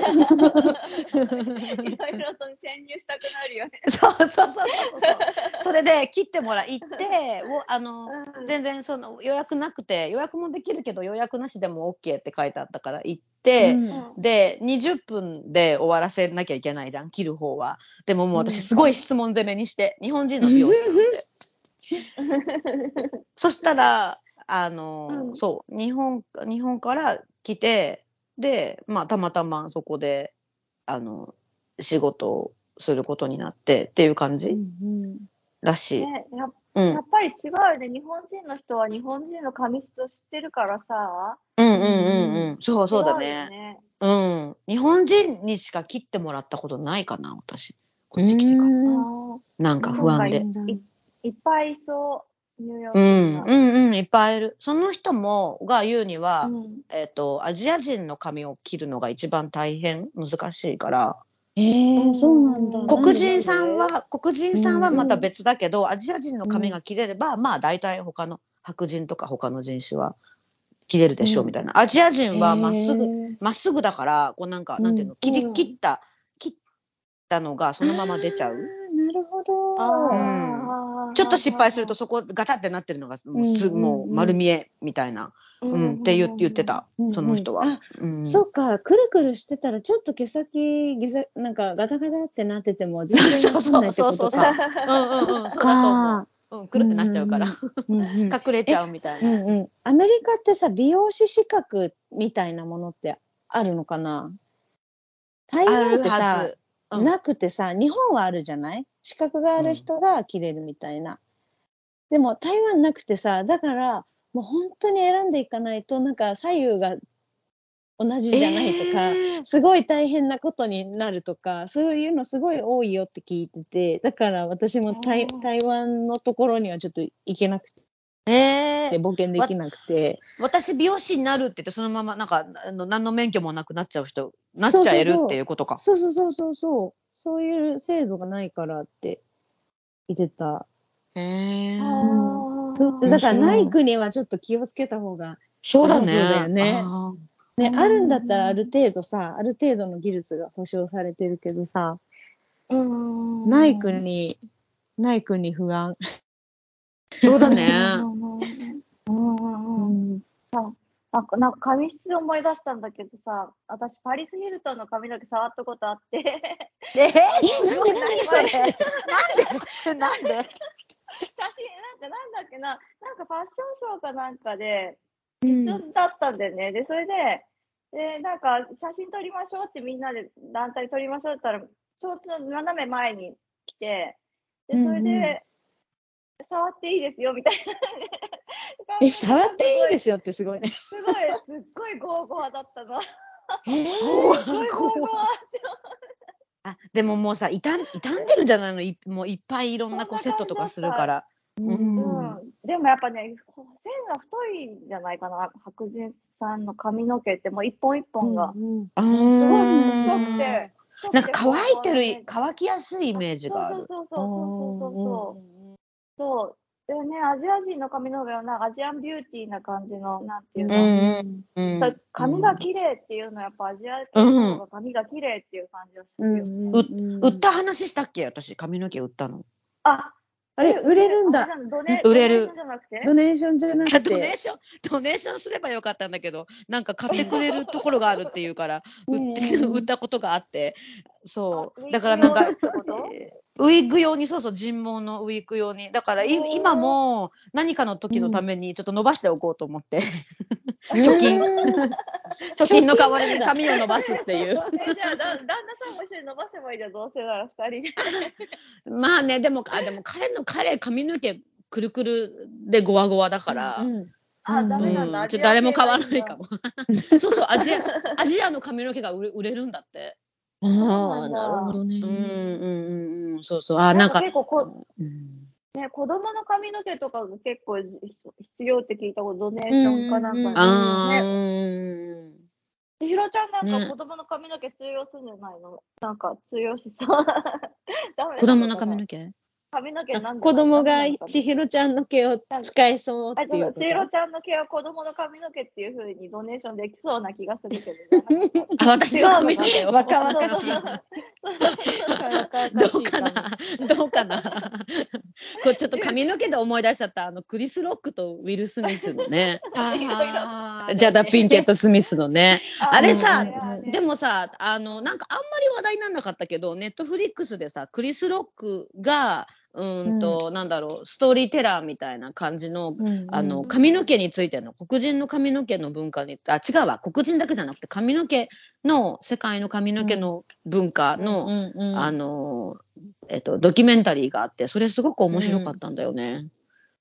と潜入したくなるよね。そうそうそうそうそう。それで切ってもらい行って、おあの、うん全然その予約なくて、予約もできるけど予約なしでも OK って書いてあったから行って、うんで、20分で終わらせなきゃいけないじゃん、切る方は。でももう私すごい質問攻めにして、日本人の美容師なので。そしたら、あの、うんそう、日本、日本から来て、で、まあ、たまたまそこで、あの、仕事をすることになってっていう感じうんらしい。ね、やっうん。やっぱり違うよね。日本人の人は日本人の髪質を知ってるからさ。うんうんうんうん。そうそうだね。ね。うん。日本人にしか切ってもらったことないかな、私。こっち来てから。なんか不安で。ーいっぱいいそう。ニューヨークうん、うん、うん、いっぱいいる。その人も、が言うには、うんえっ、と、アジア人の髪を切るのが一番大変、難しいから、えー、そうなんだ。黒人さんは、黒人さんはうんまた別だけど、アジア人の髪が切れれば、まあ大体他の白人とか他の人種は切れるでしょううんみたいな。アジア人はまっすぐ、えーまっすぐだから、こうなんか、なんていうの、切りうん切った、切ったのがそのまま出ちゃう。ど。あーちょっと失敗するとそこガタってなってるのがもうす、うんうんうん。もう丸見えみたいな、うんって言言ってた、うんうんその人は。そっか、くるくるしてたら、ちょっと毛先、毛先なんかガタガタってなってても、全然わかんないってことか。うんうんうん、そう。だと思う。うん、くるってなっちゃうから、うんうん隠れちゃうみたいな。うんうん。アメリカってさ、美容師資格みたいなものってあるのかな？台あ湾ってさ、ず。うん。なくてさ、日本はあるじゃない？資格がある人が切れるみたいな。でも台湾なくてさ、だからもう本当に選んでいかないと、なんか左右が同じじゃないとか、えーすごい大変なことになるとか、そういうのすごい多いよって聞いてて、だから私も台うん台湾のところにはちょっと行けなくえーて、冒険できなくて。私美容師になるって言ってそのままなんかあの何の免許もなくなっちゃう人なっちゃえるっていうことか。そうそうそうそうそう。そういう制度がないからって言ってた。へえう。だからない国はちょっと気をつけた方が。そうだね。そうだよね。あね、うん。あるんだったらある程度さ、ある程度の技術が保証されてるけどさ、うん。ない国、ない国不安。ーそうだね。うん。うん。うん。うん。さなんか、なんか髪質で思い出したんだけどさ、私、パリス・ヒルトンの髪の毛触ったことあって、えー、なんで何それ。なんで？なんで？写真、なんか、なんだっけな、なんかファッションショーかなんかで、一緒だったんだよね。で、それで、で、なんか、写真撮りましょうってみんなで団体撮りましょうって言ったら、ちょうど斜め前に来て、で、それうんうん。で、触っていいですよ、みたいな。え、触っていいですよってすごいね。すごい、すっごいゴーゴーだったの。えすごいゴーゴーあでももうさ傷ん傷んでるんじゃないの？いもういっぱいいろんなこうセットとかするから。うんうん、でもやっぱね、線が太いんじゃないかな、白人さんの髪の毛って、もう一本一本が。うんあすごいー太くて、なんか乾いてるる乾きやすいイメージがある。そうそうそうそうそうそうそう。でね、アジア人の髪の毛はなんかアジアンビューティーな感じの、なんていううの、んうん。そう髪が綺麗っていうのはやっぱアジア系の方が髪が綺麗っていう感じがするよ。うん。売った話したっけ？私髪の毛売ったの。あ、あれ、売れるんだ。売れる。ドネーションじゃなくて？ドネーションじゃなくドネーて。ションドネーションすればよかったんだけどなんか買ってくれるところがあるっていうから売ってうん。売ったことがあって。そあうだからなんかウィッグ用にそうそう人毛のウィッグ用に。だから今も何かの時のためにちょっと伸ばしておこうと思って、うん貯金。う ん貯金の代わりに髪を伸ばすっていう。え じゃあだ旦那さんも一緒に伸ばせばいいじゃん、どうせなら二人。で。まあねでもあでも彼の彼髪の毛くるくるでゴワゴワだから、うんあ、ダメなんだ。うん、ちょ誰も買わないかも。そうそう、アジア、アジアの髪の毛が売れ売れるんだって。ああ、なるほどね。うんうんうんうん、そうそう、あ、なんか。結構こ、うんね、子供の髪の毛とかが結構じ必要って聞いたこと、ドネーションかなんかに。あね、ー千尋ちゃんなんねか子供の髪の毛通用するんじゃないの？なんか通用しそう。ダメ子供の髪の毛？毛。髪の毛なんで子供が千尋ちゃんの毛を使えそうっあていう千尋ちゃんの毛は子供の髪の毛っていうふうにドネーションできそうな気がするけど。あ、私の髪の毛を。若々しい どうかな。どうかな？これちょっと髪の毛で思い出しちゃった、あの、クリス・ロックとウィル・スミスのね。ジャダ・ピンケット・スミスのね。あれさうんでもさ、あの、なんかあんまり話題にならなかったけど、ネットフリックスでさ、クリス・ロックが、うーんと、なんだろう、ストーリーテラーみたいな感じの、うんあの、髪の毛についての、黒人の髪の毛の文化に、あ、違うわ、黒人だけじゃなくて、髪の毛の、世界の髪の毛の文化の、うんうんあの、えっと、ドキュメンタリーがあって、それすごく面白かったんだよね。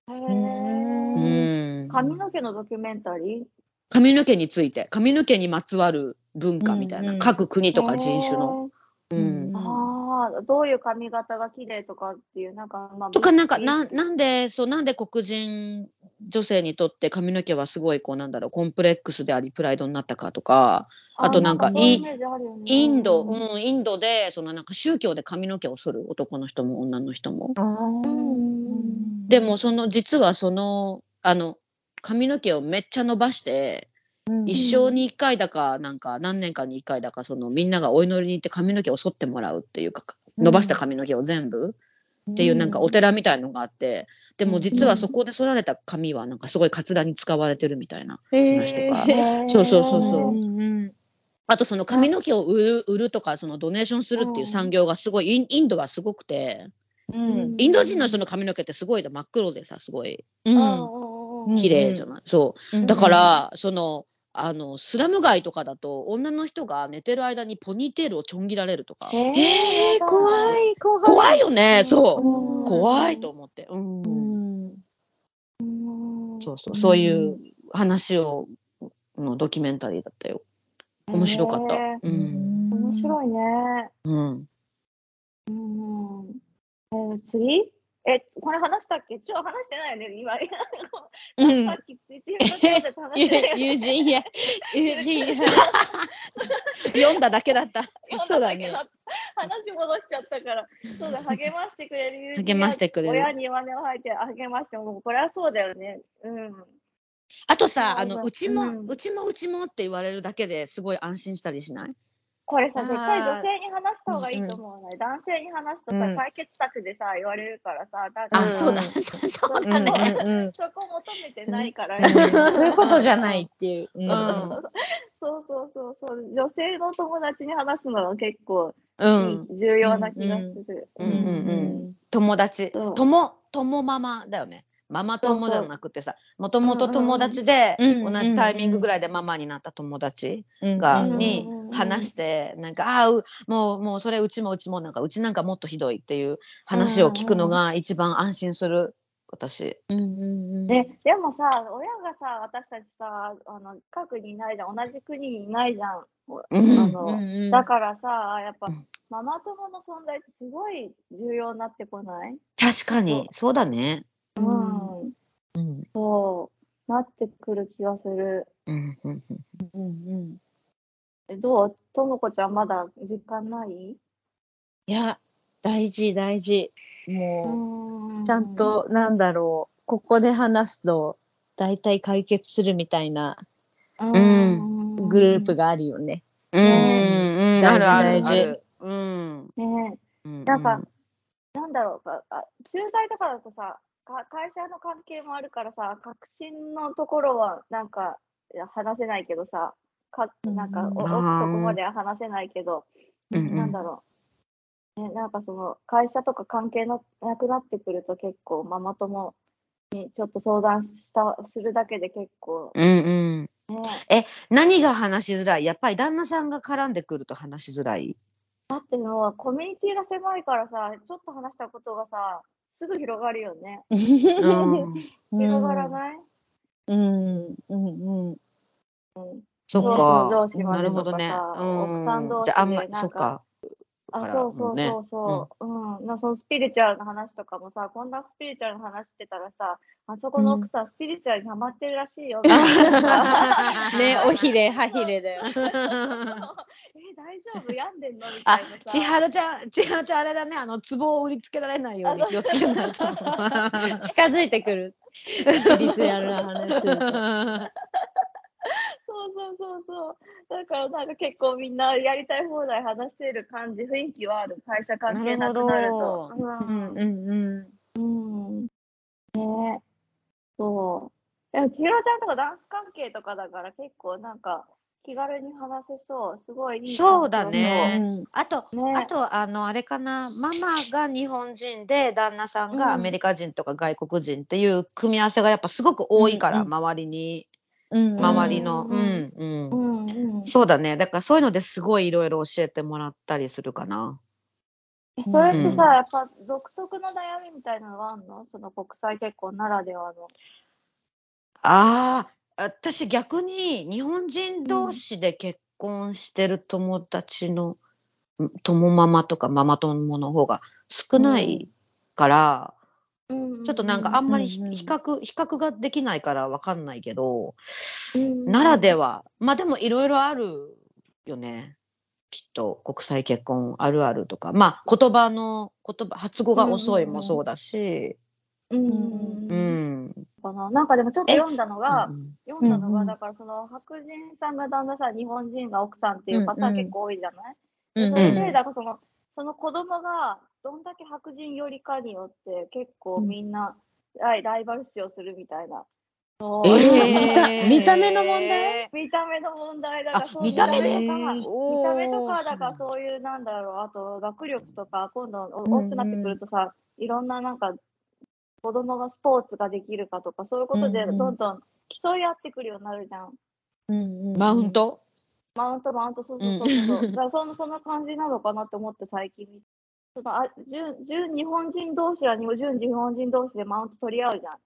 へうー。ん。髪の毛のドキュメンタリー？髪の毛について、髪の毛にまつわる文化みたいな、うんうん各国とか人種の。ううんん。ああ、どういう髪型が綺麗とかっていう、なんか、まあ、とか、なんか、美ななんで、そう、なんで黒人女性にとって髪の毛はすごい、こう、なんだろう、コンプレックスであり、プライドになったかとか、あとなんかそういうイメージあるよねインド、うん、インドで、そのなんか宗教で髪の毛を剃る男の人も女の人も。うんでも、その、実はその、あの、髪の毛をめっちゃ伸ばして、一生に一回だか、なんか何年かに一回だか、そのみんながお祈りに行って髪の毛を剃ってもらうっていうか、伸ばした髪の毛を全部っていうなんかお寺みたいのがあって、でも実はそこで剃られた髪はなんかすごいカツラに使われてるみたいな話とか。へー。そうそうそう。そううんあとその髪の毛を売る売るとか、そのドネーションするっていう産業がすごい、インドがすごくて、うん。インド人の人の髪の毛ってすごい真っ黒でさ、すごいうん。うん。綺麗じゃない？そう。うん。だから、その、あの、スラム街とかだと、女の人が寝てる間にポニーテールをちょん切られるとか。へーえー、怖い、怖い。怖いよね、そう。うん怖いと思って。うん。そうそう、そういう話を、のドキュメンタリーだったよ。面白かった。へーうん。面白いね。うん。うん。えー次？え、これ話したっけ？ちょ、話してないよね、今。うんさっき、友人や、友人や。読んだだけだった。そうだね。話戻しちゃったから、そうだ、励ましてくれる友人励ましてくれる親に真似を吐いて励ましても、これはそうだよね。うん。あとさ、あの、そううちも、うんうちもうちもって言われるだけですごい安心したりしない？これさ、絶対女性に話した方がいいと思うね。男性に話すとさ、うん。解決策でさ、言われるからさ、だあ、うんそうだ、そ そうだうんね。うん。そこ求めてないから、うん。そういうことじゃないっていう。うん。うんそう。そうそうそう。女性の友達に話すのは結構うん。重要な気がする。うん。うんうん友達、うん。友、友ママだよね。ママ友じゃなくてさ、もともと友達で、うん。同じタイミングぐらいでママになった友達うん。が、うん。にうんうんうん話して、なんか、ああ、うもう、もうそれうちもうちもなんか、うちなんかもっとひどいっていう話を聞くのが一番安心する、私。うんうんうんででもさ、親がさ、私たちさ、あの近くにいないじゃん、同じ国にいないじゃん。うんあのうんうんだからさ、やっぱ、うんママ友の存在ってすごい重要になってこない？確かに、そうだね。うん、うん。そう、なってくる気がする。うん。うん。うんうんえどう？ともこちゃんまだ実感ない？いや、大事、大事。もう、うちゃんと、なんだろう、ここで話すと、大体解決するみたいなうんグループがあるよね。うん。うん。大事大事。うん。ねうんなんか、なんだろうか、あ駐在とかだとさか、会社の関係もあるからさ、確信のところはなんかいや話せないけどさ、かなんかおそこまでは話せないけど、うんうんなんだろう、ね、なんかその会社とか関係のなくなってくると結構ママ友にちょっと相談したするだけで結構うんうん。ね、何が話しづらい？やっぱり旦那さんが絡んでくると話しづらい？だってのはコミュニティが狭いからさ、ちょっと話したことがさ、すぐ広がるよね。うん。広がらない、うん、うん、うん。うんそっかなるほどね。うんじゃああんまでなんかそっか。あ、そうそうねそうそう。うん。なそのスピリチュアルの話とかもさ、こんなスピリチュアルの話してたらさ、あそこの奥さん、スピリチュアルにハマってるらしいよ。ね、おひれ、はひれだよ。え、大丈夫？病んでんの？みあたいなさ。、千春ちゃん、千春ちゃんあれだね、あの、壺を売りつけられないように気をつけないと。近づいてくる。スピリチュアルな話。そうそうそう。そうだからなんか結構みんなやりたい放題話してる感じ雰囲気はある。会社関係なくなると。うん、うんうん。うんう。んねそう。でも千尋ちゃんとかダンス関係とかだから結構なんか気軽に話せそう、すごいいいそうだね。うん、あと、ね、あと、あの、あれかな、ママが日本人で、旦那さんがアメリカ人とか外国人っていう組み合わせがやっぱすごく多いから、うん、周りに。うん周りの。ううんん、うん。うんうん。そうだね。だからそういうのですごいいろいろ教えてもらったりするかな。それってうんさ、やっぱ独特の悩みみたいなのがあるの？その国際結婚ならではの。ああ、私逆に日本人同士で結婚してる友達の、友ママとかママ友の方が少ないから、ちょっとなんかあんまりひうんうん比較、比較ができないからわかんないけど、うんならでは、まあでもいろいろあるよね。きっと。国際結婚あるあるとか、まあ言葉の、言葉、発語が遅いもそうだし、うんううん。な。なんかでもちょっと読んだのが、うん読んだのが、だからその白人さんが旦那さん、日本人が奥さんっていうパターン結構多いじゃない、うんうん。でそれで、だからその、その子供がどんだけ白人寄りかによって結構みんな、ライライバル視をするみたいな。え見たー。見た目の問題？見た目の問題だからあそう見た目で？見た目とかおー見た目とかだからそういうなんだろう。あと学力とか今度大きくなってくるとさ、いろんななんか子供がスポーツができるかとかそういうことでどんどん競い合ってくるようになるじゃん。うんうんマウント？マウントマウント。そうそうそうそう。だからそんそんな感じなのかなって思って最近見て。そのあ純純日本人同士は純日本人同士でマウント取り合うじゃん。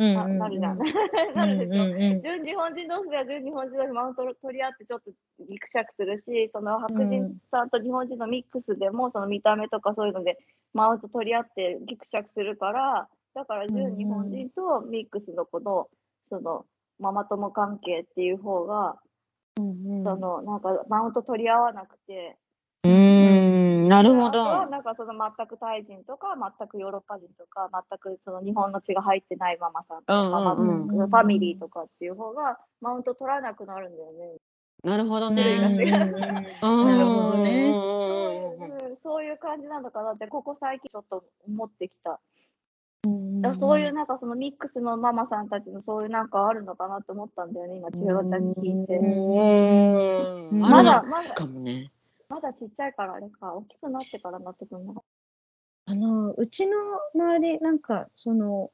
うんななるじゃん。う んなるでしょ？うんうん純日本人同士では純日本人同士でマウントを取り合ってちょっとギクシャクするし、その白人さんと日本人のミックスでもその見た目とかそういうのでマウント取り合ってギクシャクするから、だから純日本人とミックスのこのそのママ友関係っていう方が、うんそのなんかマウント取り合わなくて、ん、なるほど。なんかその全くタイ人とか全くヨーロッパ人とか全くその日本の血が入ってないママさんとか、うんうんうんママファミリーとかっていう方がマウント取らなくなるんだよね。なるほどうんね。そういう感じなのかなってここ最近ちょっと思ってきた。そういうなんかそのミックスのママさんたちのそういうなんかあるのかなって思ったんだよね今千尋ちゃんに聞いて。うん。まだまだかもね。まだちっちゃいからあれか大きくなってからなってくるのか。あの、うちの周り、なんか、その、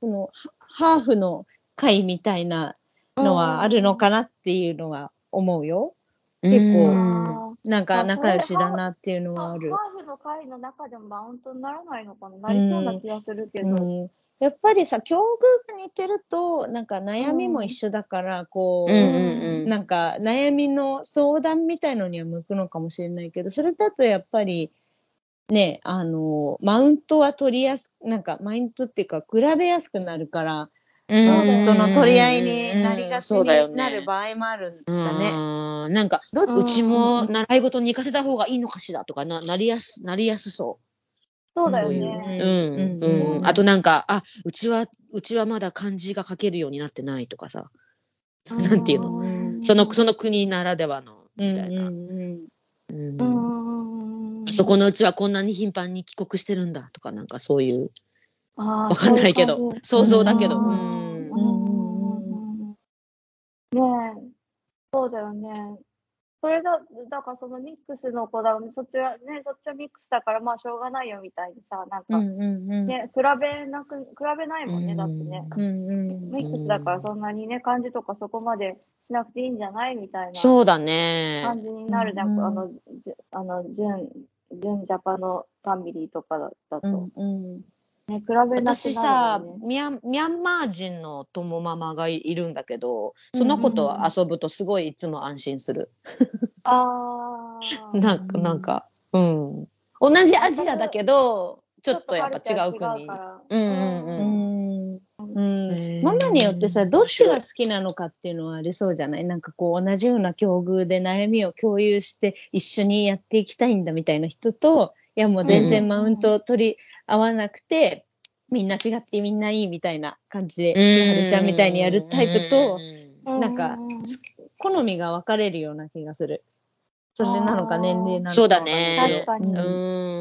その、ハハーフの会みたいなのはあるのかなっていうのは思うよ。結構なんかあ仲良しだなっていうのはある。ハーフの会の中でもマウントにならないのかな？なりそうな気がするけど。うん、やっぱりさ、境遇が似てると、なんか悩みも一緒だから、こう、うんうんうん。なんか悩みの相談みたいのには向くのかもしれないけど、それだとやっぱり、ね、あの、マウントは取りやす、なんかマウントっていうか、比べやすくなるから、マウントの取り合いになりがちになる場合もあるんだね。うんなんか、どっうちも習い事に行かせた方がいいのかしらとかな、なりやす、なりやすそそうだよね。う。うん、うんうん。あとなんか、あ、うちは、うちはまだ漢字が書けるようになってないとかさ。なんていうの？うんその、その国ならではの、うんみたいな。うんうんうんうんそこのうちはこんなに頻繁に帰国してるんだとか、なんかそういう、わわかんないけど、想像だけど。ううんん。ねえ、そうだよね。それだ、だからそのミックスの子だ、そっちはね、そっちはミックスだからまあしょうがないよみたいにさ、なんか、ね、比べなく、比べないもんね、だってね。ミックスだからそんなにね、漢字とかそこまでしなくていいんじゃないみたいなそうだね。感じになるじゃん。うんあの、じあの、純、純ジャパのファミリーとかだだと。うんうんね、比べなくなる私さ。ミャン、ミャンマー人の友ママがいるんだけど、その子と遊ぶとすごいいつも安心する。ああ。なんか、なんか、うん。同じアジアだけど、ちょっとやっぱ違う国。からうんうんううん。んうんママによってさ、どっちが好きなのかっていうのはありそうじゃない？なんかこう同じような境遇で悩みを共有して一緒にやっていきたいんだみたいな人と、いやもう全然マウントを取り合わなくて、みんな違ってみんないいみたいな感じで、千春ちゃんみたいにやるタイプと、うんなんか好みが分かれるような気がする。それなのか年齢なのか。そうだね確かに。うう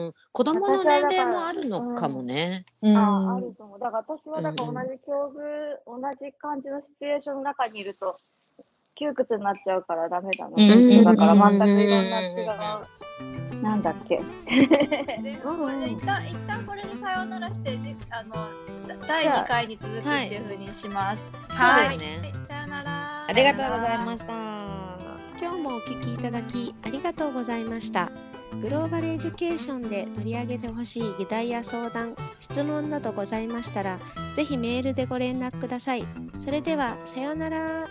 んん。子供の年齢もあるのかもね。うんああると思う。だから私はだから同じ境遇、同じ感じのシチュエーションの中にいると、窮屈になっちゃうからダメだな。うんだからうん全くいろんな違う、なんだっけ。で、うんこれで一旦一旦これでさようならして、であの第じゃあ2回に続くっていうふうにします。そうですね。さよなら。ありがとうございました。今日もお聞きいただきありがとうございました。グローバルエデュケーションで取り上げてほしい議題や相談、質問などございましたら、ぜひメールでご連絡ください。それでは、さようなら。